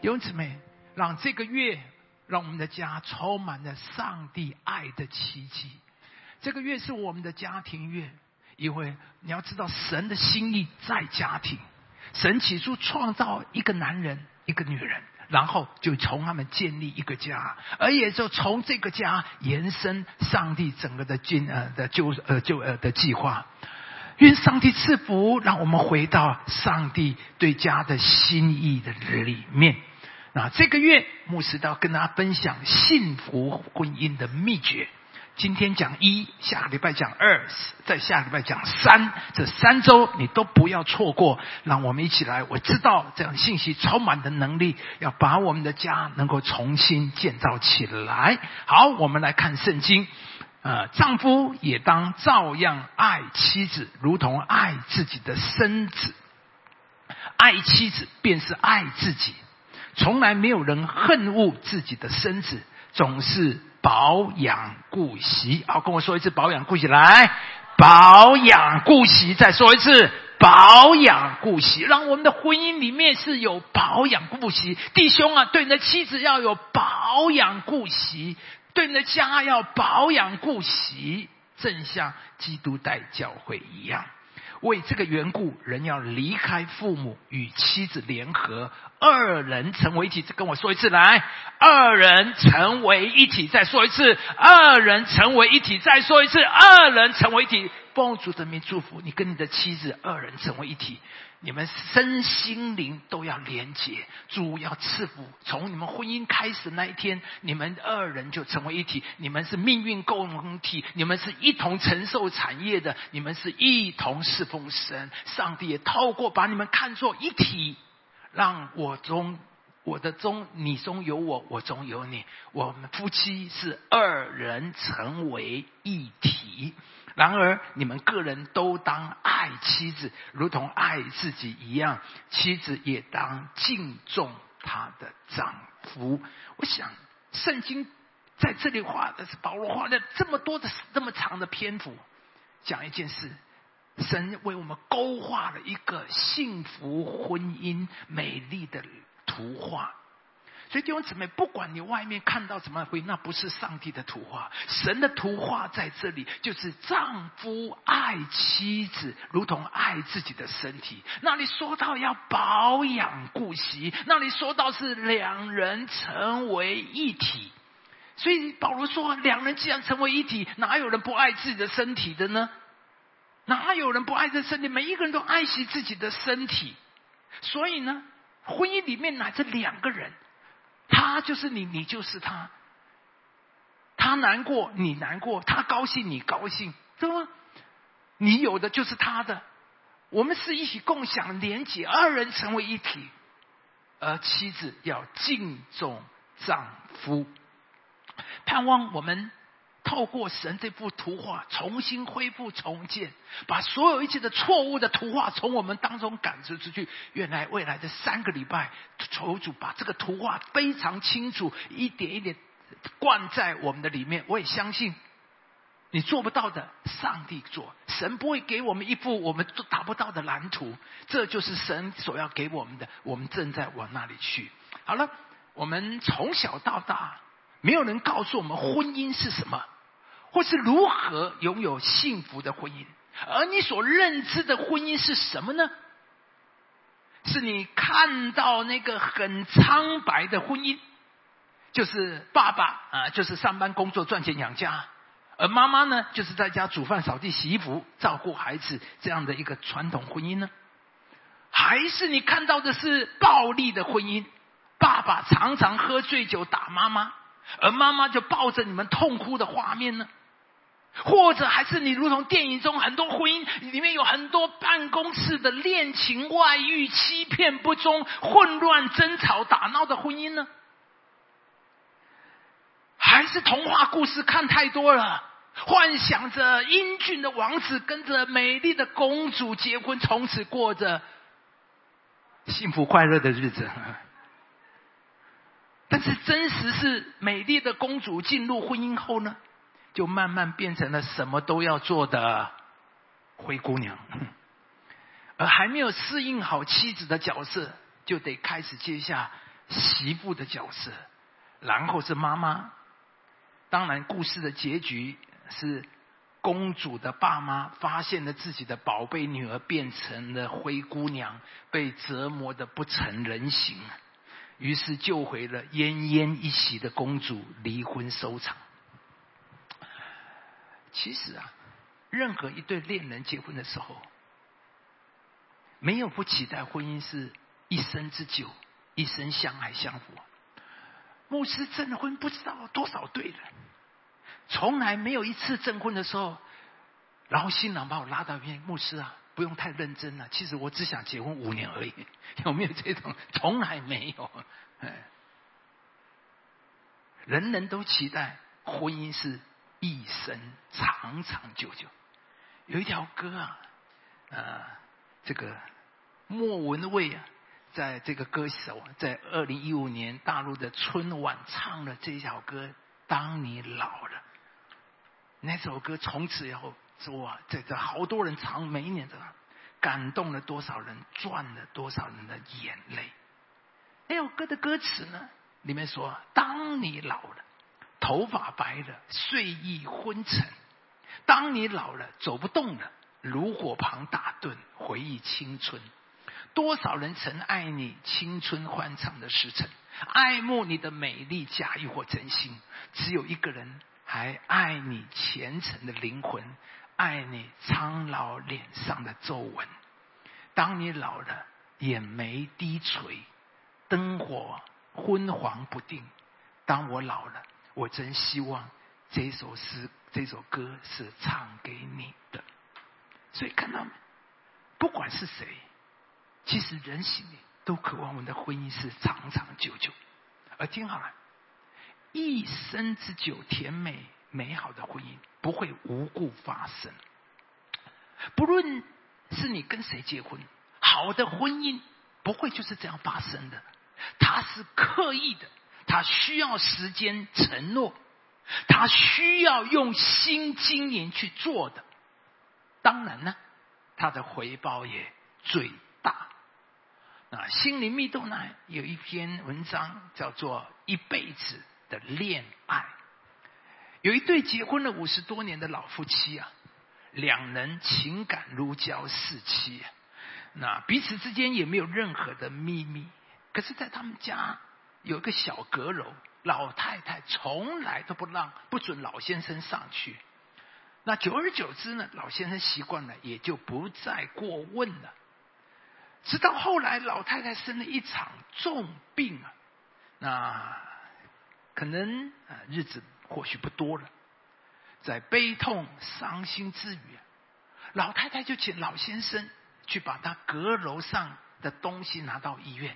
弟兄姊妹，让这个月，让我们的家充满了上帝爱的奇迹。这个月是我们的家庭月，因为你要知道，神的心意在家庭。神起初创造一个男人，一个女人，然后就从他们建立一个家，而也就从这个家延伸上帝整个的进呃的救呃救呃的计划。愿上帝赐福，让我们回到上帝对家的心意的里面。那这个月，牧师都要跟大家分享幸福婚姻的秘诀。今天讲一，下个礼拜讲二，在下个礼拜讲三，这三周你都不要错过。让我们一起来，我知道这样信息充满的能力，要把我们的家能够重新建造起来。好，我们来看圣经。呃，丈夫也当照样爱妻子，如同爱自己的身子。爱妻子便是爱自己。从来没有人恨恶自己的身子，总是。保养顾惜，好，跟我说一次保养顾惜，来保养顾惜，再说一次保养顾惜，让我们的婚姻里面是有保养顾惜。弟兄啊，对你的妻子要有保养顾惜，对你的家要保养顾惜，正像基督带教会一样。为这个缘故，人要离开父母，与妻子联合，二人成为一体。再跟我说一次，来，二人成为一体。再说一次，二人成为一体。再说一次，二人成为一体。奉主的名祝福你，跟你的妻子二人成为一体。你们身心灵都要连结，主要赐福。从你们婚姻开始那一天，你们二人就成为一体。你们是命运共同体，你们是一同承受产业的，你们是一同侍奉神。上帝也透过把你们看作一体，让我中我的中你中有我，我中有你。我们夫妻是二人成为一体。然而，你们个人都当爱妻子，如同爱自己一样；妻子也当敬重她的丈夫。我想，圣经在这里画的是保罗画了这么多的这么长的篇幅，讲一件事：神为我们勾画了一个幸福婚姻美丽的图画。所以弟兄姊妹，不管你外面看到什么会，那不是上帝的图画。神的图画在这里，就是丈夫爱妻子，如同爱自己的身体。那里说到要保养顾惜，那里说到是两人成为一体。所以保罗说，两人既然成为一体，哪有人不爱自己的身体的呢？哪有人不爱这身体？每一个人都爱惜自己的身体。所以呢，婚姻里面乃这两个人。他就是你，你就是他。他难过，你难过；他高兴，你高兴，对吗？你有的就是他的。我们是一起共享、连接，二人成为一体。而妻子要敬重丈夫，盼望我们。透过神这幅图画，重新恢复重建，把所有一切的错误的图画从我们当中赶出出去。原来未来的三个礼拜，求主把这个图画非常清楚，一点一点灌在我们的里面。我也相信，你做不到的，上帝做。神不会给我们一幅我们都达不到的蓝图，这就是神所要给我们的。我们正在往那里去。好了，我们从小到大。没有人告诉我们婚姻是什么，或是如何拥有幸福的婚姻。而你所认知的婚姻是什么呢？是你看到那个很苍白的婚姻，就是爸爸啊，就是上班工作赚钱养家，而妈妈呢，就是在家煮饭、扫地、洗衣服、照顾孩子这样的一个传统婚姻呢？还是你看到的是暴力的婚姻？爸爸常常喝醉酒打妈妈。而妈妈就抱着你们痛哭的画面呢，或者还是你如同电影中很多婚姻里面有很多办公室的恋情、外遇、欺骗不忠、混乱、争吵、打闹的婚姻呢？还是童话故事看太多了，幻想着英俊的王子跟着美丽的公主结婚，从此过着幸福快乐的日子。但是真实是美丽的公主进入婚姻后呢，就慢慢变成了什么都要做的灰姑娘，而还没有适应好妻子的角色，就得开始接下媳妇的角色，然后是妈妈。当然，故事的结局是公主的爸妈发现了自己的宝贝女儿变成了灰姑娘，被折磨的不成人形，于是救回了奄奄一息的公主，离婚收场。其实啊，任何一对恋人结婚的时候，没有不期待婚姻是一生之久，一生相爱相扶。牧师证婚不知道多少对了，从来没有一次证婚的时候，然后新郎把我拉到一边，牧师啊，不用太认真了，其实我只想结婚五年而已，有没有这种？从来没有。人人都期待婚姻是。一生长长久久，有一条歌啊，呃，这个莫文蔚啊，在这个歌手在二零一五年大陆的春晚唱了这条歌。当你老了，那首歌从此以后说，这个好多人唱，每一年的感动了多少人，赚了多少人的眼泪。那首歌的歌词呢，里面说：当你老了。头发白了，睡意昏沉。当你老了，走不动了，炉火旁打盹，回忆青春。多少人曾爱你青春欢畅的时辰，爱慕你的美丽，假意或真心。只有一个人还爱你虔诚的灵魂，爱你苍老脸上的皱纹。当你老了，眼眉低垂，灯火昏黄不定。当我老了。我真希望这首诗、这首歌是唱给你的。所以看到没？不管是谁，其实人心里都渴望我们的婚姻是长长久久。而听好了，一生之久、甜美美好的婚姻不会无故发生。不论是你跟谁结婚，好的婚姻不会就是这样发生的，它是刻意的。他需要时间承诺，他需要用心经营去做的。当然呢，他的回报也最大。啊，心灵密度呢有一篇文章叫做《一辈子的恋爱》。有一对结婚了五十多年的老夫妻啊，两人情感如胶似漆，那彼此之间也没有任何的秘密。可是，在他们家。有一个小阁楼，老太太从来都不让不准老先生上去。那久而久之呢，老先生习惯了，也就不再过问了。直到后来，老太太生了一场重病啊，那可能啊日子或许不多了，在悲痛伤心之余啊，老太太就请老先生去把他阁楼上的东西拿到医院。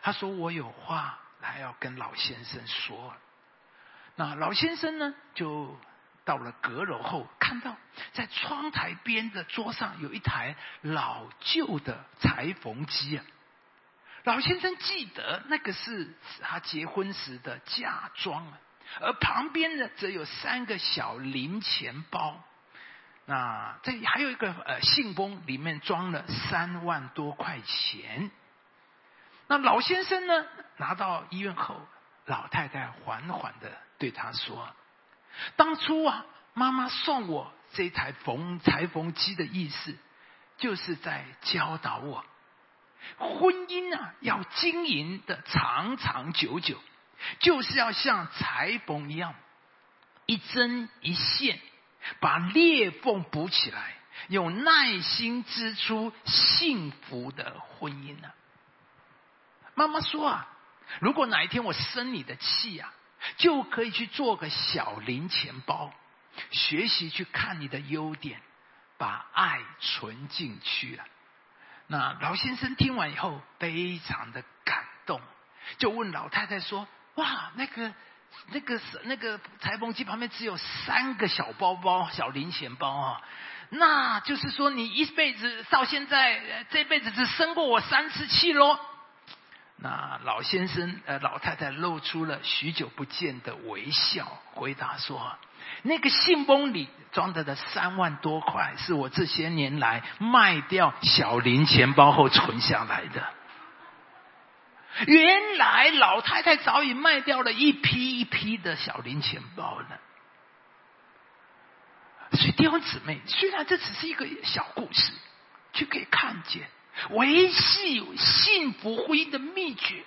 他说：“我有话。”还要跟老先生说，那老先生呢？就到了阁楼后，看到在窗台边的桌上有一台老旧的裁缝机啊。老先生记得那个是他结婚时的嫁妆啊，而旁边呢，则有三个小零钱包。那这还有一个呃信封，里面装了三万多块钱。那老先生呢？拿到医院后，老太太缓缓的对他说：“当初啊，妈妈送我这台缝裁缝机的意思，就是在教导我，婚姻啊要经营的长长久久，就是要像裁缝一样，一针一线把裂缝补起来，用耐心织出幸福的婚姻呢。”妈妈说啊，如果哪一天我生你的气啊，就可以去做个小零钱包，学习去看你的优点，把爱存进去了。那老先生听完以后非常的感动，就问老太太说：“哇，那个、那个、那个裁缝机旁边只有三个小包包、小零钱包啊，那就是说你一辈子到现在这辈子只生过我三次气喽？”那老先生呃老太太露出了许久不见的微笑，回答说：“那个信封里装着的三万多块，是我这些年来卖掉小零钱包后存下来的。”原来老太太早已卖掉了一批一批的小零钱包了。所以弟兄姊妹，虽然这只是一个小故事，却可以看见维系幸福婚姻的秘诀，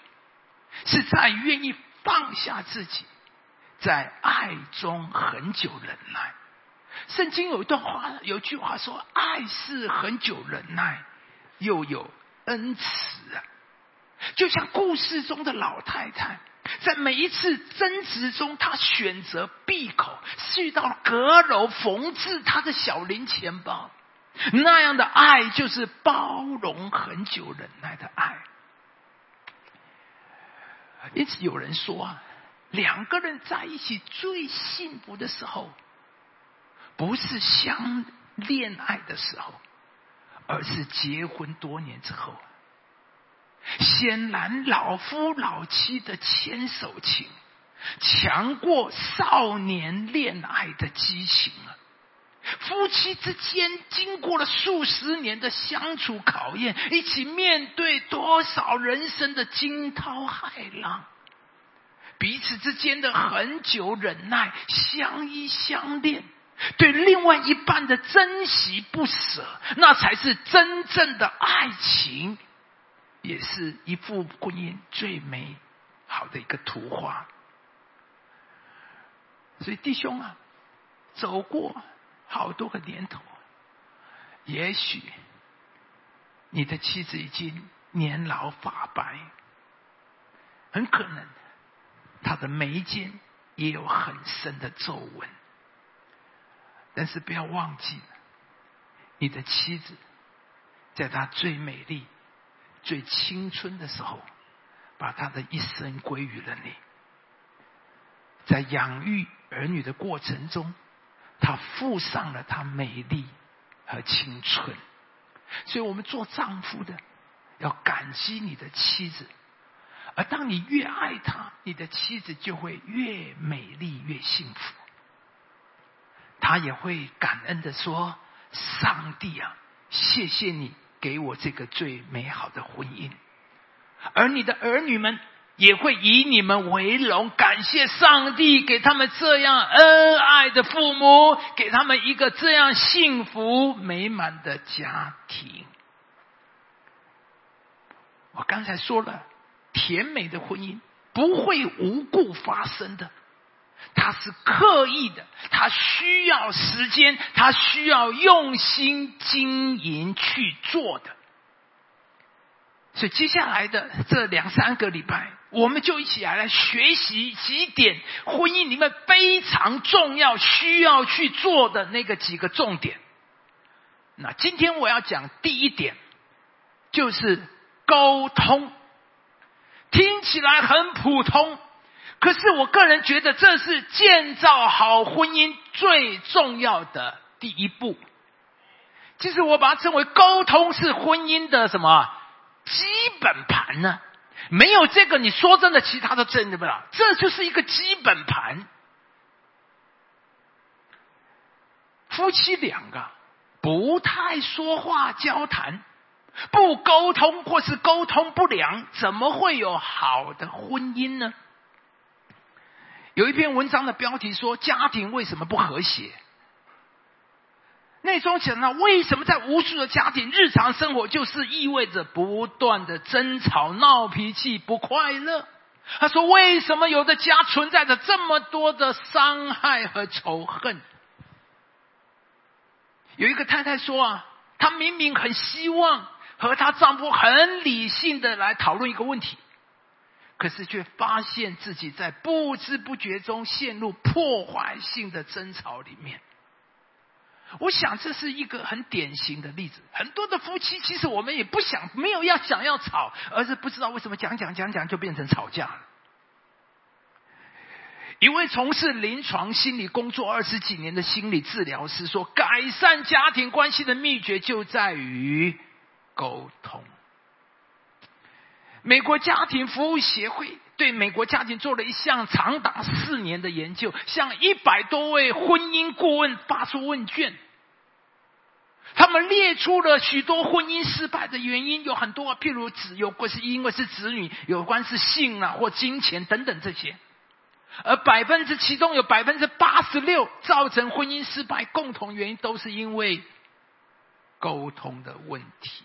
是在愿意放下自己，在爱中很久忍耐。圣经有一段话，有句话说：“爱是很久忍耐，又有恩慈啊。”就像故事中的老太太。在每一次争执中，她选择闭口，去到阁楼缝制她的小零钱包。那样的爱，就是包容很久忍耐的爱。因此，有人说啊，两个人在一起最幸福的时候，不是相恋爱的时候，而是结婚多年之后。显然，老夫老妻的牵手情强过少年恋爱的激情啊！夫妻之间经过了数十年的相处考验，一起面对多少人生的惊涛骇浪，彼此之间的很久忍耐、相依相恋，对另外一半的珍惜不舍，那才是真正的爱情。也是一幅婚姻最美好的一个图画。所以弟兄啊，走过好多个年头，也许你的妻子已经年老发白，很可能她的眉间也有很深的皱纹。但是不要忘记，你的妻子在她最美丽。最青春的时候，把她的一生归于了你。在养育儿女的过程中，他附上了他美丽和青春。所以我们做丈夫的要感激你的妻子，而当你越爱她，你的妻子就会越美丽越幸福。他也会感恩的说：“上帝啊，谢谢你。”给我这个最美好的婚姻，而你的儿女们也会以你们为荣，感谢上帝给他们这样恩爱的父母，给他们一个这样幸福美满的家庭。我刚才说了，甜美的婚姻不会无故发生的。它是刻意的，它需要时间，它需要用心经营去做的。所以接下来的这两三个礼拜，我们就一起来来学习几点婚姻里面非常重要、需要去做的那个几个重点。那今天我要讲第一点，就是沟通，听起来很普通。可是我个人觉得，这是建造好婚姻最重要的第一步。其实我把它称为沟通是婚姻的什么基本盘呢？没有这个，你说真的，其他的真的不了。这就是一个基本盘。夫妻两个不太说话交谈，不沟通或是沟通不良，怎么会有好的婚姻呢？有一篇文章的标题说：“家庭为什么不和谐？”内中讲到为什么在无数的家庭日常生活就是意味着不断的争吵、闹脾气、不快乐。他说：“为什么有的家存在着这么多的伤害和仇恨？”有一个太太说：“啊，她明明很希望和她丈夫很理性的来讨论一个问题。”可是却发现自己在不知不觉中陷入破坏性的争吵里面。我想这是一个很典型的例子。很多的夫妻其实我们也不想没有要想要吵，而是不知道为什么讲讲讲讲就变成吵架了。一位从事临床心理工作二十几年的心理治疗师说：“改善家庭关系的秘诀就在于沟通。”美国家庭服务协会对美国家庭做了一项长达四年的研究，向一百多位婚姻顾问发出问卷。他们列出了许多婚姻失败的原因，有很多，譬如子有关是因为是子女，有关是性啊或金钱等等这些。而百分之其中有百分之八十六造成婚姻失败，共同原因都是因为沟通的问题。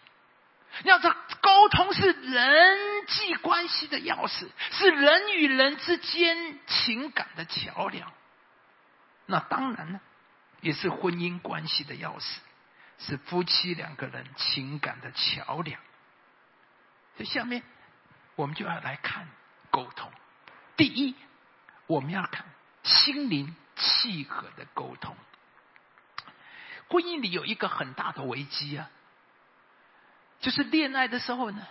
要知道，沟通是人际关系的钥匙，是人与人之间情感的桥梁。那当然呢，也是婚姻关系的钥匙，是夫妻两个人情感的桥梁。所以下面我们就要来看沟通。第一，我们要看心灵契合的沟通。婚姻里有一个很大的危机啊，就是恋爱的时候呢，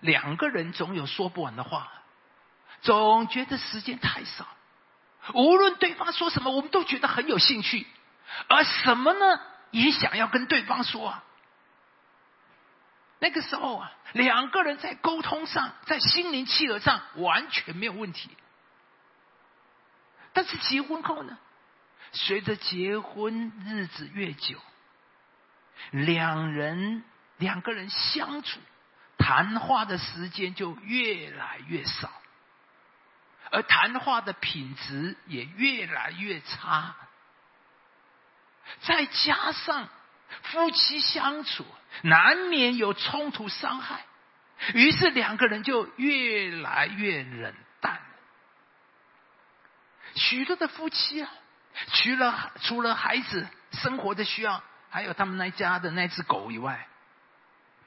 两个人总有说不完的话，总觉得时间太少。无论对方说什么，我们都觉得很有兴趣，而什么呢？也想要跟对方说啊。那个时候啊，两个人在沟通上，在心灵契合上完全没有问题。但是结婚后呢，随着结婚日子越久，两人两个人相处、谈话的时间就越来越少。而谈话的品质也越来越差，再加上夫妻相处难免有冲突伤害，于是两个人就越来越冷淡。许多的夫妻啊，除了除了孩子生活的需要，还有他们那家的那只狗以外，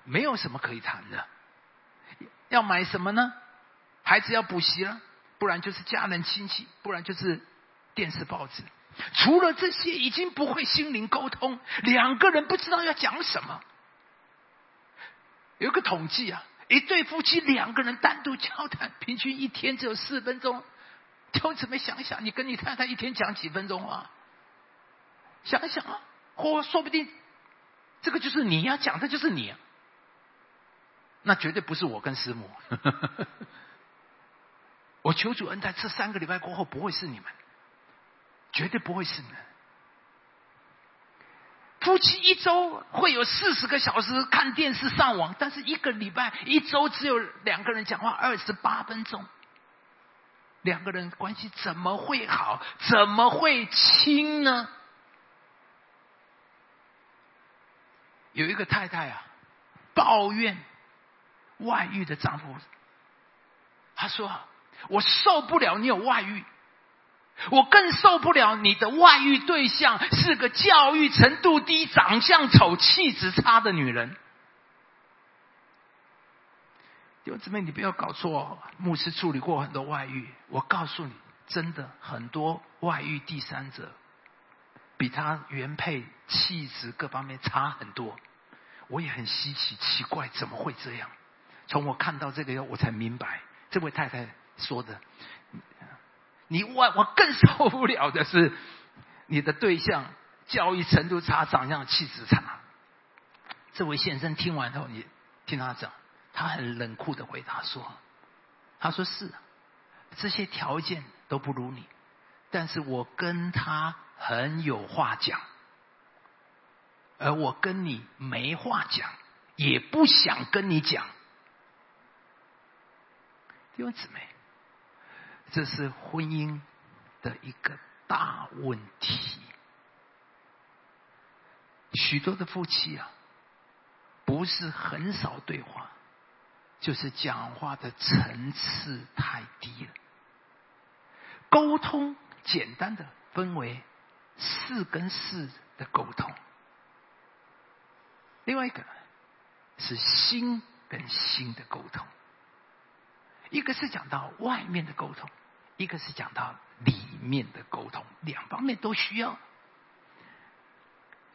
没有什么可以谈的。要买什么呢？孩子要补习了。不然就是家人亲戚，不然就是电视报纸。除了这些，已经不会心灵沟通，两个人不知道要讲什么。有个统计啊，一对夫妻两个人单独交谈，平均一天只有四分钟。就这么想想，你跟你太太一天讲几分钟话？想想啊，或说不定这个就是你要讲的，就是你。那绝对不是我跟师母。我求主恩在这三个礼拜过后不会是你们，绝对不会是你们。夫妻一周会有四十个小时看电视上网，但是一个礼拜一周只有两个人讲话二十八分钟，两个人关系怎么会好？怎么会亲呢？有一个太太啊，抱怨外遇的丈夫，她说。我受不了你有外遇，我更受不了你的外遇对象是个教育程度低、长相丑、气质差的女人。弟兄姊妹，你不要搞错，牧师处理过很多外遇，我告诉你，真的很多外遇第三者比他原配气质各方面差很多。我也很稀奇、奇怪，怎么会这样？从我看到这个以后，我才明白，这位太太。说的，你我我更受不了的是，你的对象教育程度差，长相气质差。这位先生听完后，你听他讲，他很冷酷的回答说：“他说是，这些条件都不如你，但是我跟他很有话讲，而我跟你没话讲，也不想跟你讲。”弟兄姊妹。这是婚姻的一个大问题。许多的夫妻啊，不是很少对话，就是讲话的层次太低了。沟通简单的分为事跟事的沟通，另外一个是心跟心的沟通，一个是讲到外面的沟通。一个是讲到里面的沟通，两方面都需要。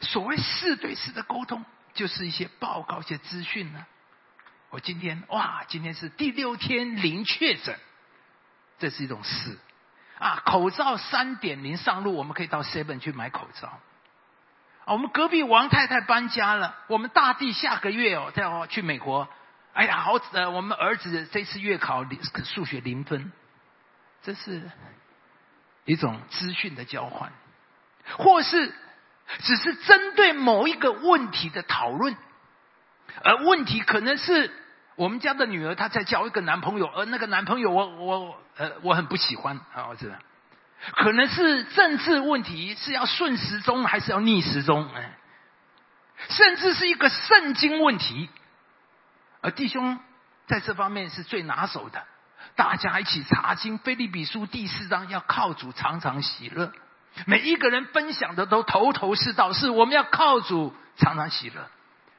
所谓四对四的沟通，就是一些报告、一些资讯呢。我今天哇，今天是第六天零确诊，这是一种事啊。口罩三点零上路，我们可以到 Seven 去买口罩。啊，我们隔壁王太太搬家了，我们大地下个月哦要去美国。哎呀，好呃，我们儿子这次月考数学零分。这是一种资讯的交换，或是只是针对某一个问题的讨论，而问题可能是我们家的女儿她在交一个男朋友，而那个男朋友我我呃我很不喜欢啊，我知道，可能是政治问题是要顺时钟还是要逆时钟，哎，甚至是一个圣经问题，而弟兄在这方面是最拿手的，大家一起查经，菲利比书第四章要靠主常常喜乐。每一个人分享的都头头是道，是我们要靠主常常喜乐。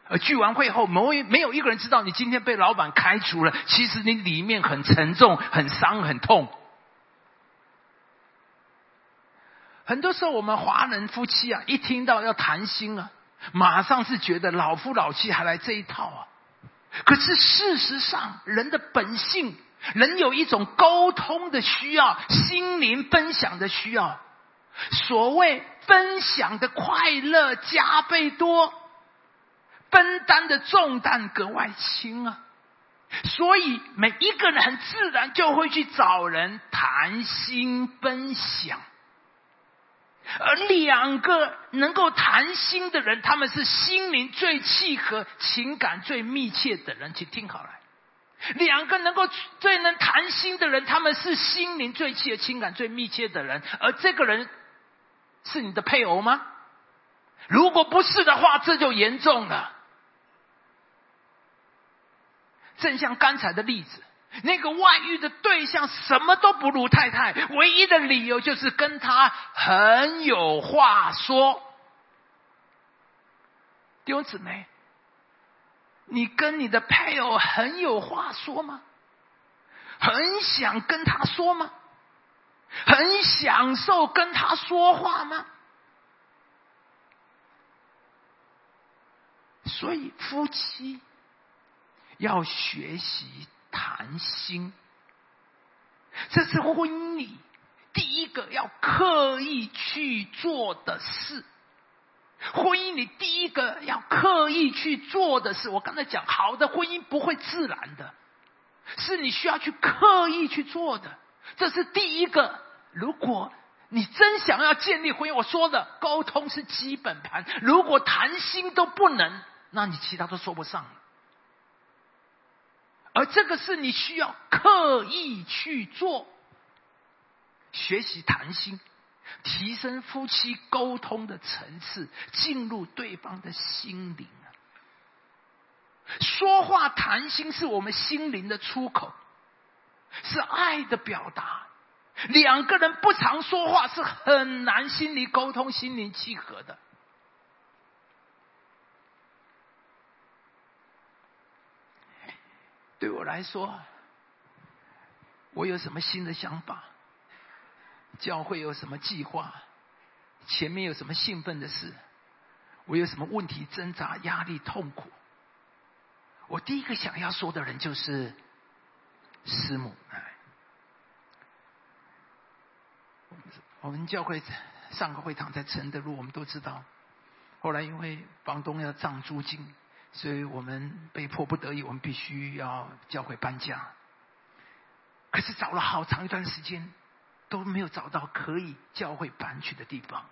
而聚完会后，没没有一个人知道你今天被老板开除了，其实你里面很沉重、很伤、很痛。很多时候，我们华人夫妻啊，一听到要谈心啊，马上是觉得老夫老妻还来这一套啊。可是事实上，人的本性，人有一种沟通的需要，心灵分享的需要。所谓分享的快乐加倍多，分担的重担格外轻啊！所以每一个人很自然就会去找人谈心分享，而两个能够谈心的人，他们是心灵最契合、情感最密切的人。请听好了，两个能够最能谈心的人，他们是心灵最契合、情感最密切的人，而这个人。是你的配偶吗？如果不是的话，这就严重了。正像刚才的例子，那个外遇的对象什么都不如太太，唯一的理由就是跟他很有话说。弟兄姊妹，你跟你的配偶很有话说吗？很想跟他说吗？很享受跟他说话吗？所以夫妻要学习谈心，这是婚姻里第一个要刻意去做的事。婚姻里第一个要刻意去做的事，我刚才讲，好的婚姻不会自然的，是你需要去刻意去做的。这是第一个。如果你真想要建立婚姻，我说的沟通是基本盘。如果谈心都不能，那你其他都说不上。而这个是你需要刻意去做，学习谈心，提升夫妻沟通的层次，进入对方的心灵。说话谈心是我们心灵的出口，是爱的表达。两个人不常说话，是很难心灵沟通、心灵契合的。对我来说，我有什么新的想法？教会有什么计划？前面有什么兴奋的事？我有什么问题挣扎、压力、痛苦？我第一个想要说的人就是师母。我们教会上个会堂在承德路，我们都知道。后来因为房东要涨租金，所以我们被迫不得已，我们必须要教会搬家。可是找了好长一段时间，都没有找到可以教会搬去的地方。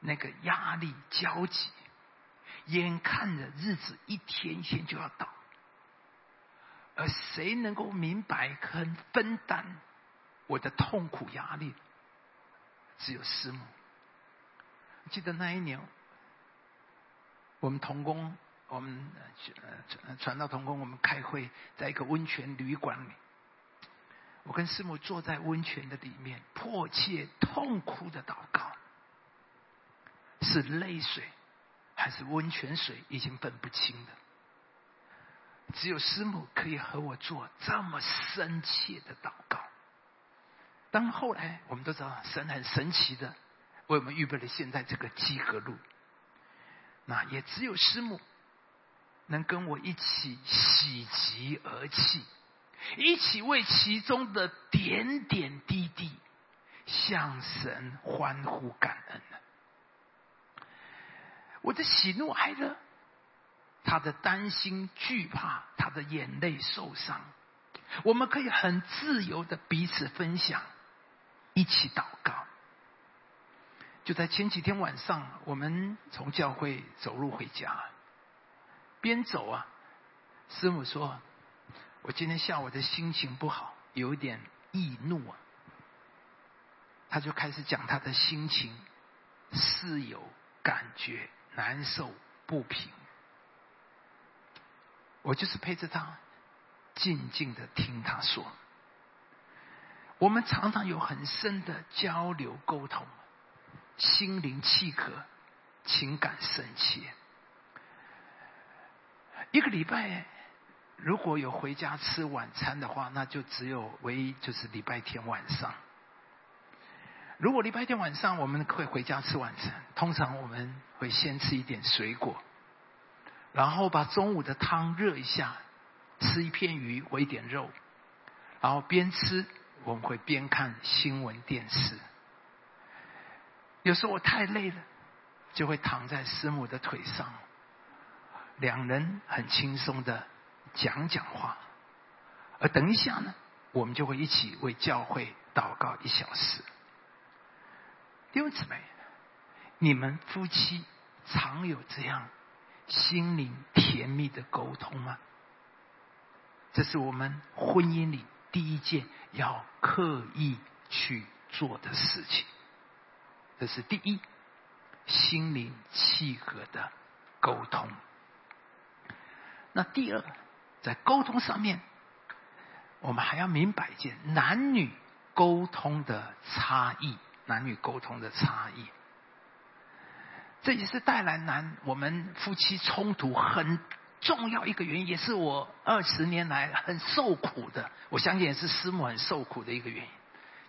那个压力焦急，眼看着日子一天一天就要到，而谁能够明白和分担？我的痛苦压力只有师母。记得那一年，我们童工，我们传传到童工，我们开会在一个温泉旅馆里。我跟师母坐在温泉的里面，迫切痛苦的祷告，是泪水还是温泉水，已经分不清了。只有师母可以和我做这么深切的祷告。当后来我们都知道神很神奇的为我们预备了现在这个集合路，那也只有师母能跟我一起喜极而泣，一起为其中的点点滴滴向神欢呼感恩我的喜怒哀乐，他的担心惧怕，他的眼泪受伤，我们可以很自由的彼此分享。一起祷告，就在前几天晚上，我们从教会走路回家，边走啊，师母说：“我今天下午的心情不好，有一点易怒啊。”他就开始讲他的心情，是有感觉难受不平。我就是陪着他，静静的听他说。我们常常有很深的交流沟通，心灵契合，情感深切。一个礼拜如果有回家吃晚餐的话，那就只有唯一就是礼拜天晚上。如果礼拜天晚上我们会回家吃晚餐，通常我们会先吃一点水果，然后把中午的汤热一下，吃一片鱼或一点肉，然后边吃我们会边看新闻电视。有时候我太累了，就会躺在师母的腿上，两人很轻松的讲讲话，而等一下呢，我们就会一起为教会祷告一小时。弟兄姊妹，你们夫妻常有这样心灵甜蜜的沟通吗？这是我们婚姻里第一件要刻意去做的事情。这是第一，心灵契合的沟通。那第二，在沟通上面，我们还要明白一件男女沟通的差异。男女沟通的差异，这也是带来男我们夫妻冲突很重要一个原因，也是我二十年来很受苦的。我相信也是师母很受苦的一个原因，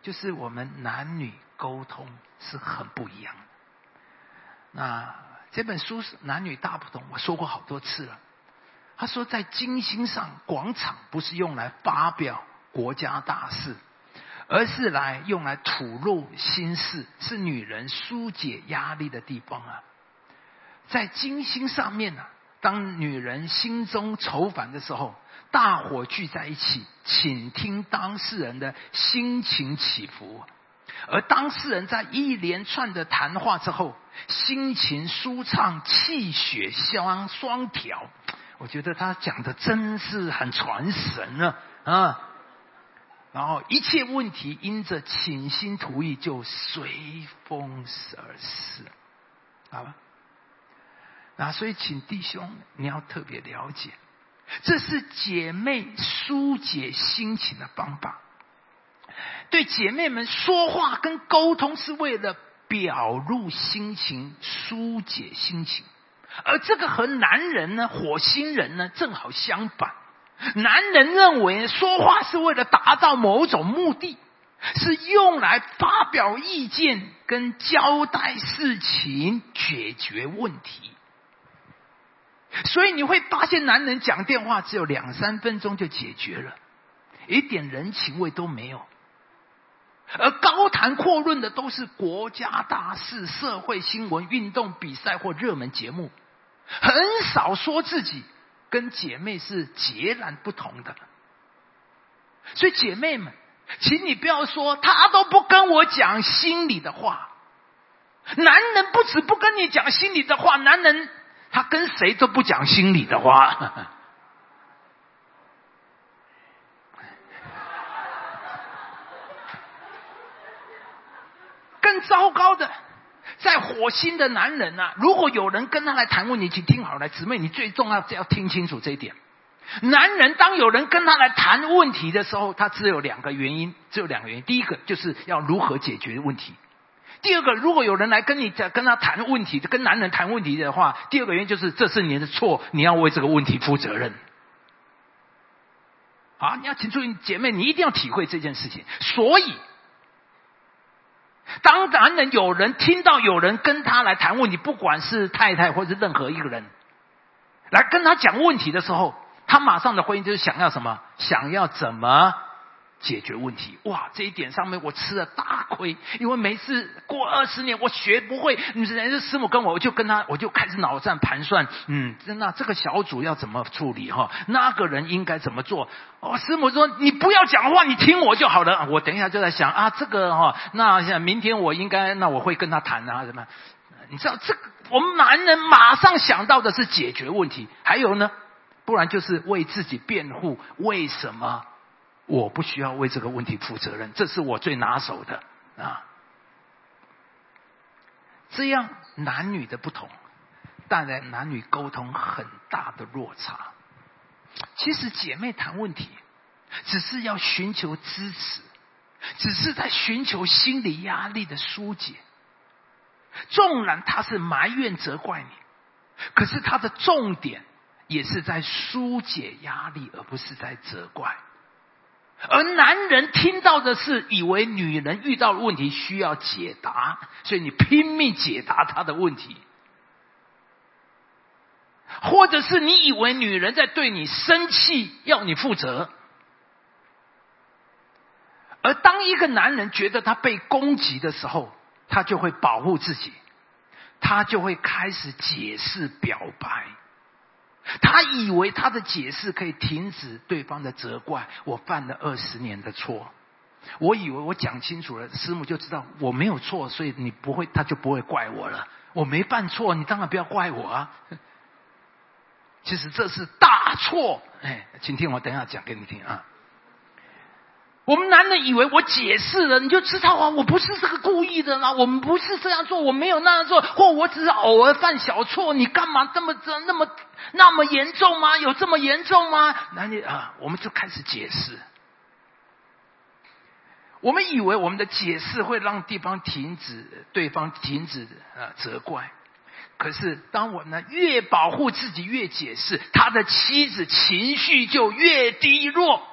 就是我们男女沟通是很不一样的。那这本书是男女大不同，我说过好多次了。他说，在金星上广场不是用来发表国家大事。而是来用来吐露心事，是女人疏解压力的地方啊。在金星上面呢，当女人心中愁烦的时候，大伙聚在一起，倾听当事人的心情起伏。而当事人在一连串的谈话之后，心情舒畅，气血相双调。我觉得他讲的真是很传神啊啊！然后一切问题因着倾心吐意就随风而逝，好吧？那所以请弟兄你要特别了解，这是姐妹疏解心情的方法。对姐妹们说话跟沟通是为了表露心情、疏解心情，而这个和男人呢，火星人呢正好相反。男人认为说话是为了达到某种目的，是用来发表意见、跟交代事情、解决问题。所以你会发现，男人讲电话只有两三分钟就解决了，一点人情味都没有。而高谈阔论的都是国家大事、社会新闻、运动比赛或热门节目，很少说自己。跟姐妹是截然不同的，所以姐妹们，请你不要说他都不跟我讲心里的话。男人不止不跟你讲心里的话，男人他跟谁都不讲心里的话。更糟糕的。在火星的男人啊，如果有人跟他来谈问题，请听好了，姊妹，你最重要要听清楚这一点。男人当有人跟他来谈问题的时候，他只有两个原因，只有两个原因。第一个就是要如何解决问题；第二个，如果有人来跟你在跟他谈问题，跟男人谈问题的话，第二个原因就是这是你的错，你要为这个问题负责任。啊，你要请注意，姐妹，你一定要体会这件事情。所以。当男人有人听到有人跟他来谈问题，不管是太太或是任何一个人来跟他讲问题的时候，他马上的回应就是想要什么？想要怎么解决问题。哇，这一点上面我吃了大亏，因为每次过二十年我学不会，你人家师母跟我，我就跟他，我就开始脑战盘算，嗯，那这个小组要怎么处理哈？那个人应该怎么做？哦，师母说你不要讲话，你听我就好了。我等一下就在想啊，这个哈，那像明天我应该，那我会跟他谈啊什么？你知道这个，我们男人马上想到的是解决问题，还有呢，不然就是为自己辩护，为什么？我不需要为这个问题负责任，这是我最拿手的啊。这样男女的不同，带来男女沟通很大的落差。其实姐妹谈问题，只是要寻求支持，只是在寻求心理压力的疏解。纵然他是埋怨责怪你，可是他的重点也是在疏解压力，而不是在责怪。而男人听到的是，以为女人遇到问题需要解答，所以你拼命解答他的问题，或者是你以为女人在对你生气，要你负责。而当一个男人觉得他被攻击的时候，他就会保护自己，他就会开始解释表白。他以为他的解释可以停止对方的责怪。我犯了二十年的错，我以为我讲清楚了，师母就知道我没有错，所以你不会，他就不会怪我了。我没犯错，你当然不要怪我啊。其实这是大错。哎，请听我等下讲给你听啊。我们男人以为我解释了你就知道啊，我不是这个故意的啦，我们不是这样做，我没有那样做，或我只是偶尔犯小错，你干嘛这么这那么那么严重吗？有这么严重吗？男人啊，我们就开始解释。我们以为我们的解释会让对方停止，对方停止呃责怪，可是当我呢越保护自己越解释，他的妻子情绪就越低落。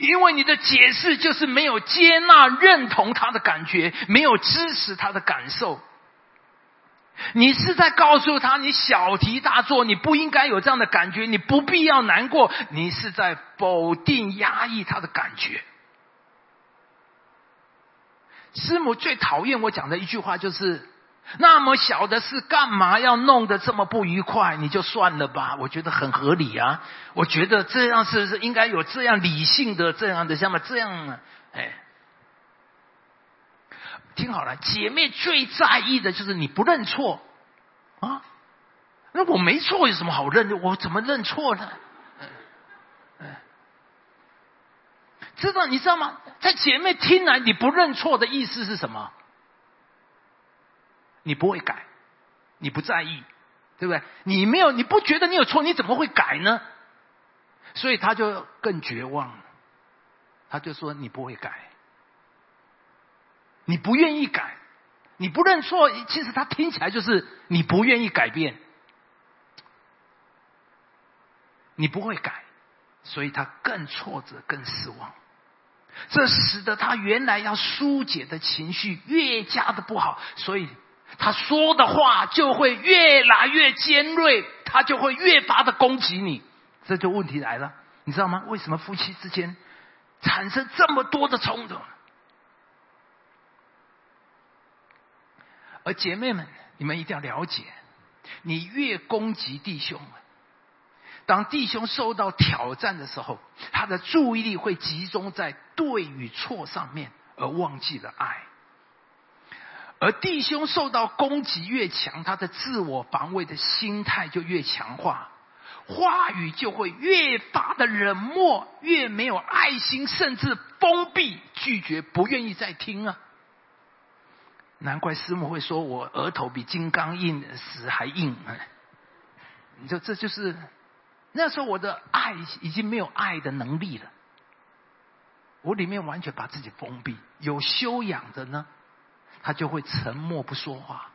因为你的解释就是没有接纳、认同他的感觉，没有支持他的感受。你是在告诉他，你小题大做，你不应该有这样的感觉，你不必要难过。你是在否定、压抑他的感觉。师母最讨厌我讲的一句话就是。那么小的事，干嘛要弄得这么不愉快？你就算了吧，我觉得很合理啊。我觉得这样是是应该有这样理性的这样的，像这样，哎，听好了，姐妹最在意的就是你不认错啊。那我没错，有什么好认的？我怎么认错呢？知道你知道吗？在姐妹听来，你不认错的意思是什么？你不会改，你不在意，对不对？你没有，你不觉得你有错，你怎么会改呢？所以他就更绝望，他就说你不会改，你不愿意改，你不认错。其实他听起来就是你不愿意改变，你不会改，所以他更挫折、更失望。这使得他原来要疏解的情绪越加的不好，所以。他说的话就会越来越尖锐，他就会越发的攻击你，这就问题来了，你知道吗？为什么夫妻之间产生这么多的冲突？而姐妹们，你们一定要了解，你越攻击弟兄，当弟兄受到挑战的时候，他的注意力会集中在对与错上面，而忘记了爱。而弟兄受到攻击越强，他的自我防卫的心态就越强化，话语就会越发的冷漠，越没有爱心，甚至封闭、拒绝、不愿意再听啊！难怪师母会说我额头比金刚硬石还硬啊！你说这就是那时候我的爱已经没有爱的能力了，我里面完全把自己封闭。有修养的呢？他就会沉默不说话，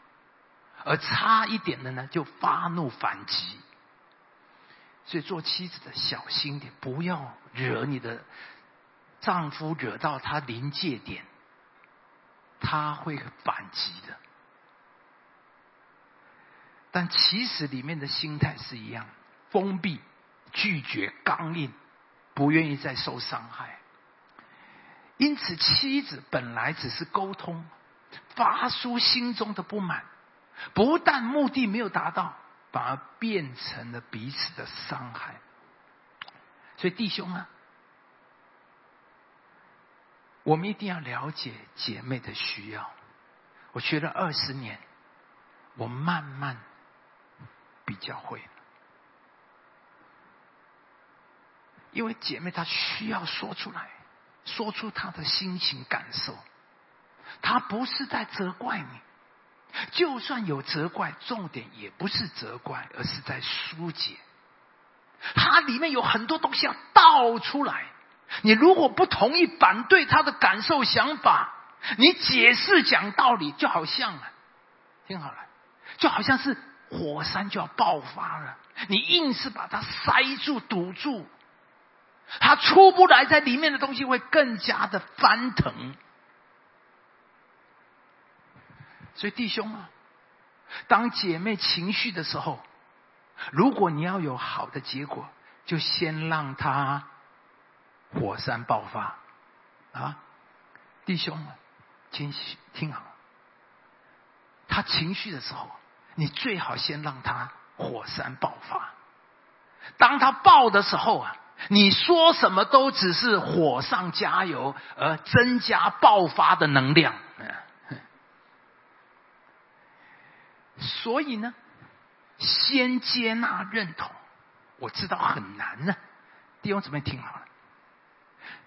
而差一点的呢，就发怒反击。所以做妻子的小心点，不要惹你的丈夫惹到他临界点，他会反击的。但其实里面的心态是一样，封闭、拒绝、刚硬，不愿意再受伤害。因此，妻子本来只是沟通，发出心中的不满，不但目的没有达到，反而变成了彼此的伤害。所以，弟兄啊，我们一定要了解姐妹的需要。我学了二十年，我慢慢比较会。因为姐妹她需要说出来，说出她的心情感受。他不是在责怪你，就算有责怪，重点也不是责怪，而是在疏解。它里面有很多东西要倒出来。你如果不同意、反对他的感受、想法，你解释、讲道理，就好像啊，听好了，就好像是火山就要爆发了，你硬是把它塞住、堵住。它出不来，在里面的东西会更加的翻腾。所以弟兄啊，当姐妹情绪的时候，如果你要有好的结果，就先让她火山爆发啊！弟兄们，请听好，他情绪的时候，你最好先让他火山爆发。当他爆的时候啊！你说什么都只是火上加油，而增加爆发的能量。所以呢，先接纳认同，我知道很难呢。弟兄姊妹听好了，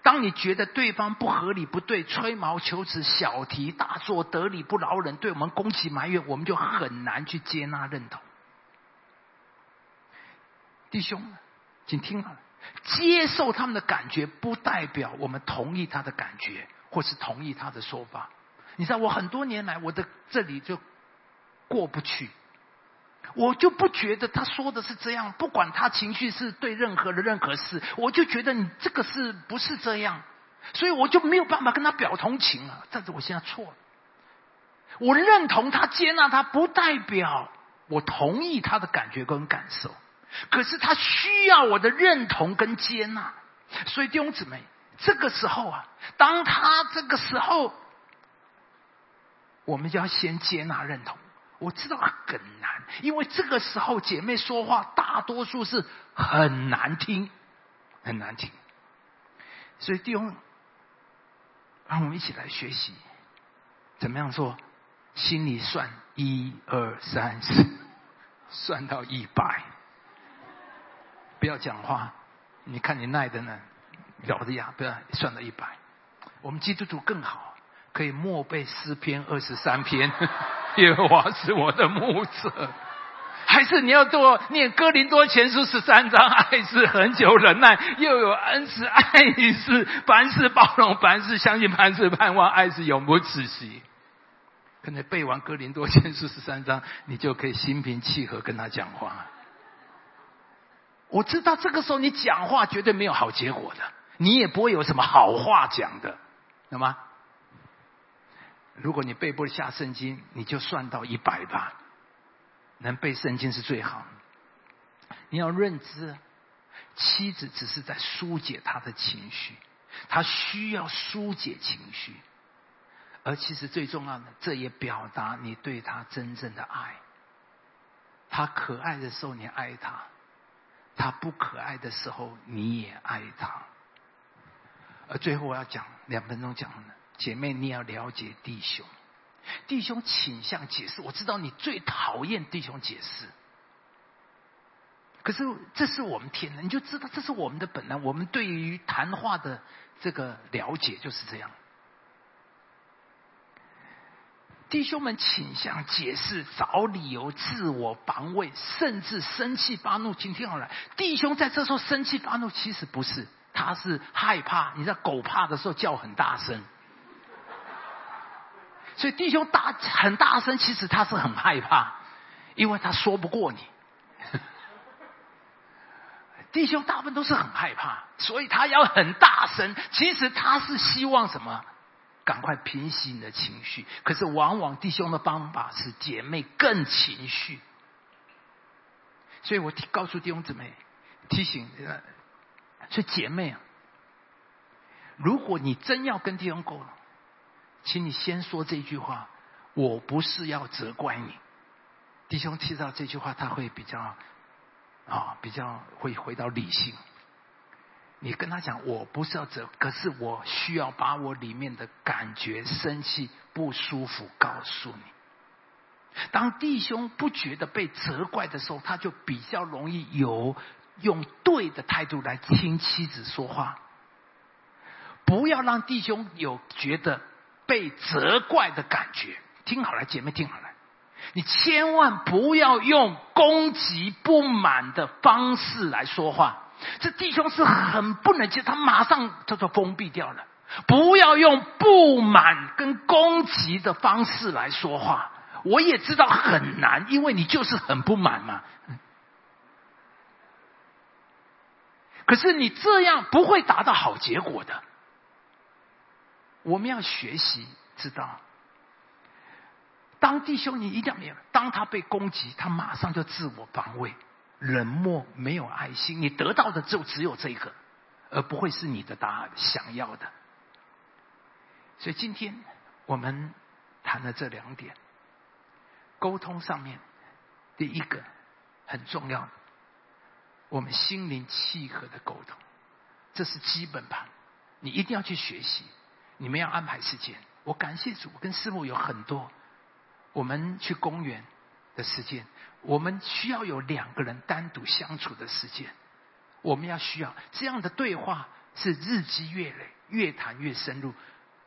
当你觉得对方不合理、不对、吹毛求疵、小题大做、得理不饶人，对我们攻击埋怨，我们就很难去接纳认同。弟兄，请听好了。接受他们的感觉，不代表我们同意他的感觉，或是同意他的说法。你知道，我很多年来，我的这里就过不去，我就不觉得他说的是这样。不管他情绪是对任何的任何事，我就觉得你这个是不是这样？所以我就没有办法跟他表同情了。但是我现在错了，我认同他，接纳他，不代表我同意他的感觉跟感受。可是他需要我的认同跟接纳，所以弟兄姊妹，这个时候啊，当他这个时候，我们就要先接纳认同。我知道很难，因为这个时候姐妹说话大多数是很难听，很难听。所以弟兄，让我们一起来学习，怎么样做？心里算一二三四，算到一百。不要讲话，你看你耐的呢，咬着牙不要算到一百。我们基督徒更好，可以默背诗篇二十三篇，耶和华是我的牧者。还是你要多念哥林多前书十三章，爱是很久忍耐，又有恩慈，爱是凡事包容，凡事相信，凡事盼望，爱是永不止息。可能背完哥林多前书十三章，你就可以心平气和跟他讲话。我知道这个时候你讲话绝对没有好结果的，你也不会有什么好话讲的，懂吗？如果你背不下圣经，你就算到一百吧，能背圣经是最好。你要认知，妻子只是在疏解他的情绪，他需要疏解情绪，而其实最重要的，这也表达你对他真正的爱。他可爱的时候，你爱他。他不可爱的时候，你也爱他。而最后我要讲两分钟讲呢，姐妹你要了解弟兄，弟兄倾向解释。我知道你最讨厌弟兄解释，可是这是我们天然，你就知道这是我们的本能。我们对于谈话的这个了解就是这样。弟兄们倾向解释、找理由、自我防卫，甚至生气发怒。请听好了，弟兄在这时候生气发怒，其实不是，他是害怕。你知道狗怕的时候叫很大声，所以弟兄大很大声，其实他是很害怕，因为他说不过你。弟兄大部分都是很害怕，所以他要很大声。其实他是希望什么？赶快平息你的情绪，可是往往弟兄的方法是姐妹更情绪，所以我告诉弟兄姊妹，提醒，所以姐妹啊，如果你真要跟弟兄沟通，请你先说这句话：我不是要责怪你。弟兄听到这句话，他会比较啊，比较会回到理性。你跟他讲，我不是要责，可是我需要把我里面的感觉、生气、不舒服告诉你。当弟兄不觉得被责怪的时候，他就比较容易有用对的态度来听妻子说话。不要让弟兄有觉得被责怪的感觉。听好了，姐妹听好了。你千万不要用攻击、不满的方式来说话，这弟兄是很不能接，他马上叫做封闭掉了。不要用不满跟攻击的方式来说话，我也知道很难，因为你就是很不满嘛。可是你这样不会达到好结果的。我们要学习，知道。当弟兄，你一定要明白，当他被攻击，他马上就自我防卫、冷漠、没有爱心。你得到的就只有这个，而不会是你的答案想要的。所以今天我们谈了这两点，沟通上面，第一个很重要，我们心灵契合的沟通，这是基本盘，你一定要去学习。你们要安排时间，我感谢主，跟师母有很多。我们去公园的时间，我们需要有两个人单独相处的时间。我们要需要这样的对话，是日积月累，越谈越深入。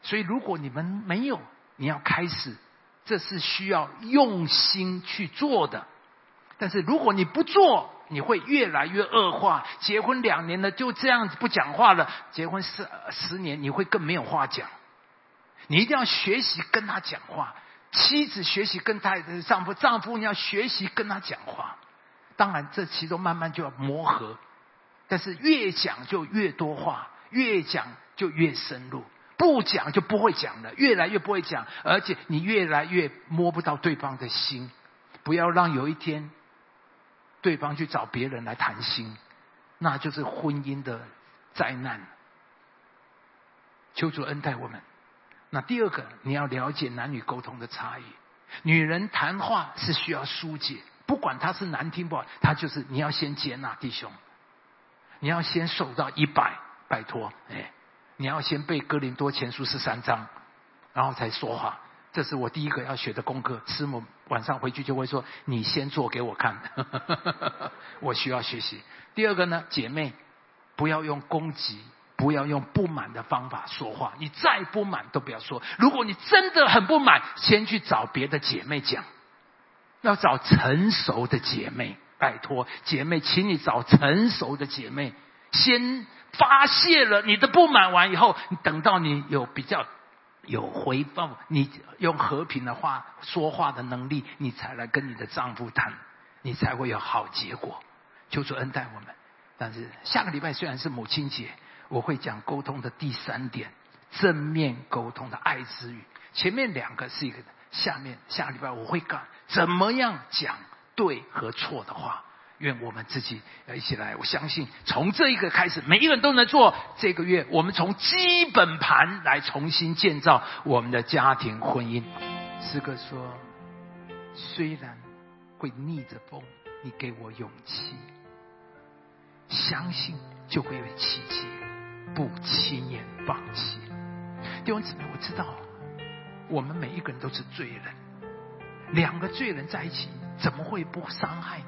所以，如果你们没有，你要开始，这是需要用心去做的。但是，如果你不做，你会越来越恶化。结婚两年了，就这样子不讲话了；结婚十十年，你会更没有话讲。你一定要学习跟他讲话。妻子学习跟他的丈夫，丈夫你要学习跟他讲话。当然，这其中慢慢就要磨合，但是越讲就越多话，越讲就越深入，不讲就不会讲了，越来越不会讲，而且你越来越摸不到对方的心。不要让有一天对方去找别人来谈心，那就是婚姻的灾难。求主恩待我们。那第二个，你要了解男女沟通的差异。女人谈话是需要疏解，不管她是难听不好，她就是你要先接纳弟兄，你要先守到一百，拜托，哎，你要先背哥林多前书十三章，然后才说话。这是我第一个要学的功课。师母晚上回去就会说：“你先做给我看。”我需要学习。第二个呢，姐妹不要用攻击。不要用不满的方法说话，你再不满都不要说。如果你真的很不满，先去找别的姐妹讲，要找成熟的姐妹，拜托姐妹，请你找成熟的姐妹，先发泄了你的不满完以后，等到你有比较有回报，你用和平的话说话的能力，你才来跟你的丈夫谈，你才会有好结果。求主恩待我们。但是下个礼拜虽然是母亲节。我会讲沟通的第三点，正面沟通的爱之语。前面两个是一个，下面下个礼拜我会讲怎么样讲对和错的话。愿我们自己要一起来，我相信从这一个开始，每一个人都能做。这个月我们从基本盘来重新建造我们的家庭婚姻。诗歌说：虽然会逆着风，你给我勇气，相信就会有奇迹。不轻言放弃，弟兄姊妹，我知道我们每一个人都是罪人，两个罪人在一起怎么会不伤害呢？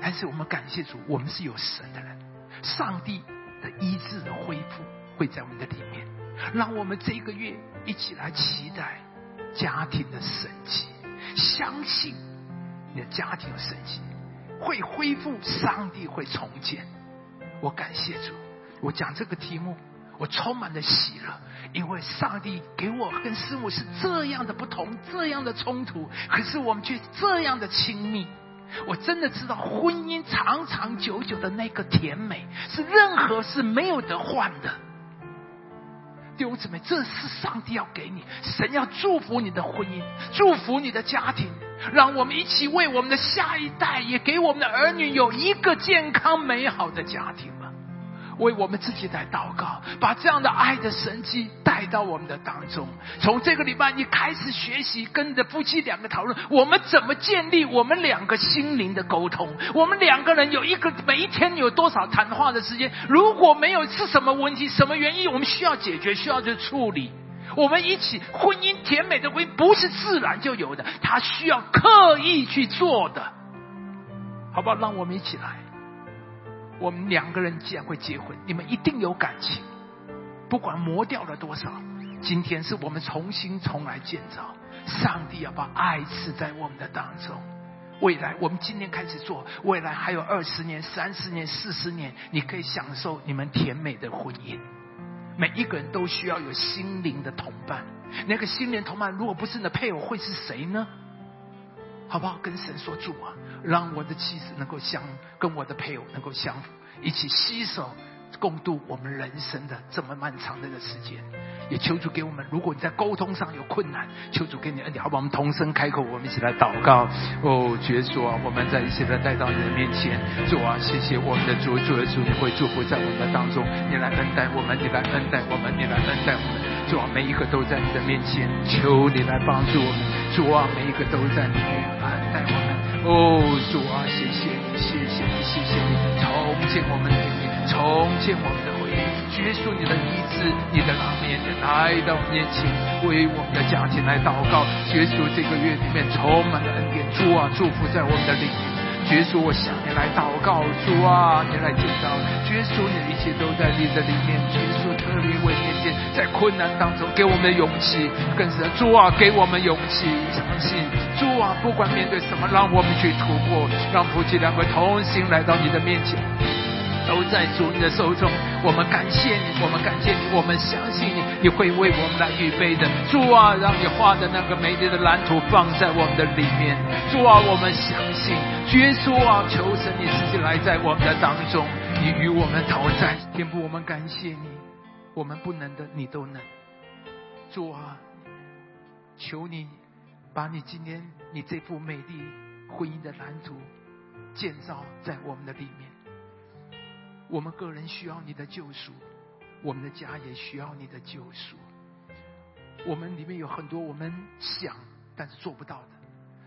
但是我们感谢主，我们是有神的人，上帝的医治的恢复会在我们的里面，让我们这个月一起来期待家庭的神迹，相信你的家庭的神迹会恢复，上帝会重建。我感谢主。我讲这个题目，我充满了喜乐，因为上帝给我跟师母是这样的不同，这样的冲突，可是我们却这样的亲密。我真的知道，婚姻长长久久的那个甜美，是任何是没有得换的。弟兄姊妹，这是上帝要给你，神要祝福你的婚姻，祝福你的家庭，让我们一起为我们的下一代，也给我们的儿女有一个健康美好的家庭。为我们自己来祷告，把这样的爱的神迹带到我们的当中。从这个礼拜，你开始学习跟着夫妻两个讨论，我们怎么建立我们两个心灵的沟通。我们两个人有一个每一天有多少谈话的时间？如果没有，是什么问题？什么原因？我们需要解决，需要去处理。我们一起婚姻甜美的婚姻不是自然就有的，它需要刻意去做的，好不好？让我们一起来。我们两个人既然会结婚，你们一定有感情，不管磨掉了多少，今天是我们重新重来建造。上帝要把爱赐在我们的当中，未来我们今天开始做，未来还有二十年、三十年、四十年，你可以享受你们甜美的婚姻。每一个人都需要有心灵的同伴，那个心灵同伴如果不是你的配偶，会是谁呢？好不好？跟神说主啊，让我的妻子能够相跟我的配偶能够相符，一起携手共度我们人生的这么漫长的一个时间。也求主给我们，如果你在沟通上有困难，求主给你恩典，好不好？我们同声开口，我们一起来祷告。哦，主主啊，我们在一起来带到你的面前。主啊，谢谢我们的主，主的主，你会祝福在我们的当中，你来恩待我们，你来恩待我们，你来恩待我们。主啊，每一个都在你的面前，求你来帮助我们。主啊，每一个都在里面安待我们。哦，主啊，谢谢你，谢谢你，谢谢你，重建我们的灵命，重建我们的回忆。结束你的医治，你的拉面来到面前，为我们的家庭来祷告。结束这个月里面充满了恩典，主啊，祝福在我们的里面。耶稣我向你来祷告，主啊，你来见到。耶稣你的一切都在你的里面。耶稣特别为面前在困难当中给我们的勇气，更是主啊，给我们勇气，相信主啊，不管面对什么，让我们去突破，让夫妻两个同心来到你的面前。都在主你的手中，我们感谢你，我们感谢你，我们相信你，你会为我们来预备的。主啊，让你画的那个美丽的蓝图放在我们的里面。主啊，我们相信，耶稣啊，求神你自己来在我们的当中，你与我们同在。天父，我们感谢你，我们不能的你都能。主啊，求你把你今天你这幅美丽婚姻的蓝图建造在我们的里面。我们个人需要你的救赎，我们的家也需要你的救赎。我们里面有很多我们想但是做不到的，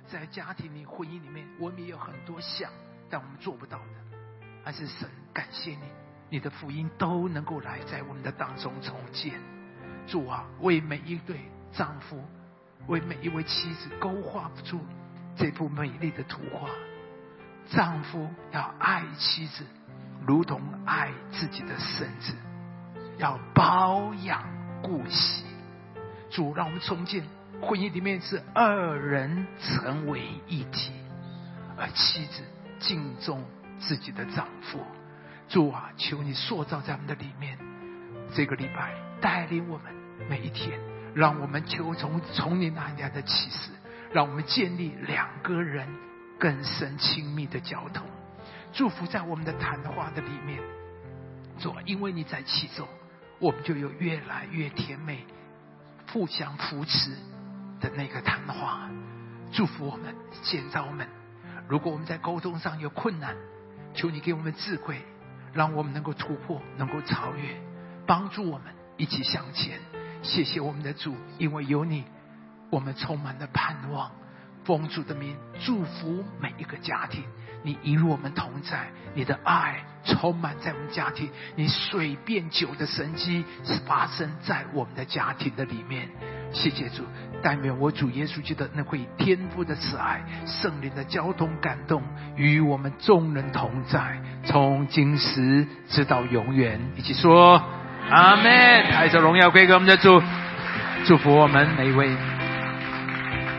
在家庭里、婚姻里面，我们也有很多想但我们做不到的。还是神感谢你，你的福音都能够来在我们的当中重建。主啊，为每一对丈夫，为每一位妻子勾画出这幅美丽的图画。丈夫要爱妻子。如同爱自己的身子，要保养顾惜。主让我们重建婚姻里面是二人成为一体，而妻子敬重自己的丈夫。主啊，求你塑造在我们的里面。这个礼拜带领我们每一天，让我们求从从你那里来的启示，让我们建立两个人更深亲密的交通。祝福在我们的谈话的里面，主，因为你在其中，我们就有越来越甜美、互相扶持的那个谈话。祝福我们，建造我们。如果我们在沟通上有困难，求你给我们智慧，让我们能够突破，能够超越，帮助我们一起向前。谢谢我们的主，因为有你，我们充满了盼望。奉主的名，祝福每一个家庭。你与我们同在，你的爱充满在我们家庭，你水变酒的神迹是发生在我们的家庭的里面。谢谢主，但愿我主耶稣基督那会天父的慈爱、圣灵的交通感动，与我们众人同在，从今时直到永远。一起说阿门。爱着荣耀归给我们的主，祝福我们每一位。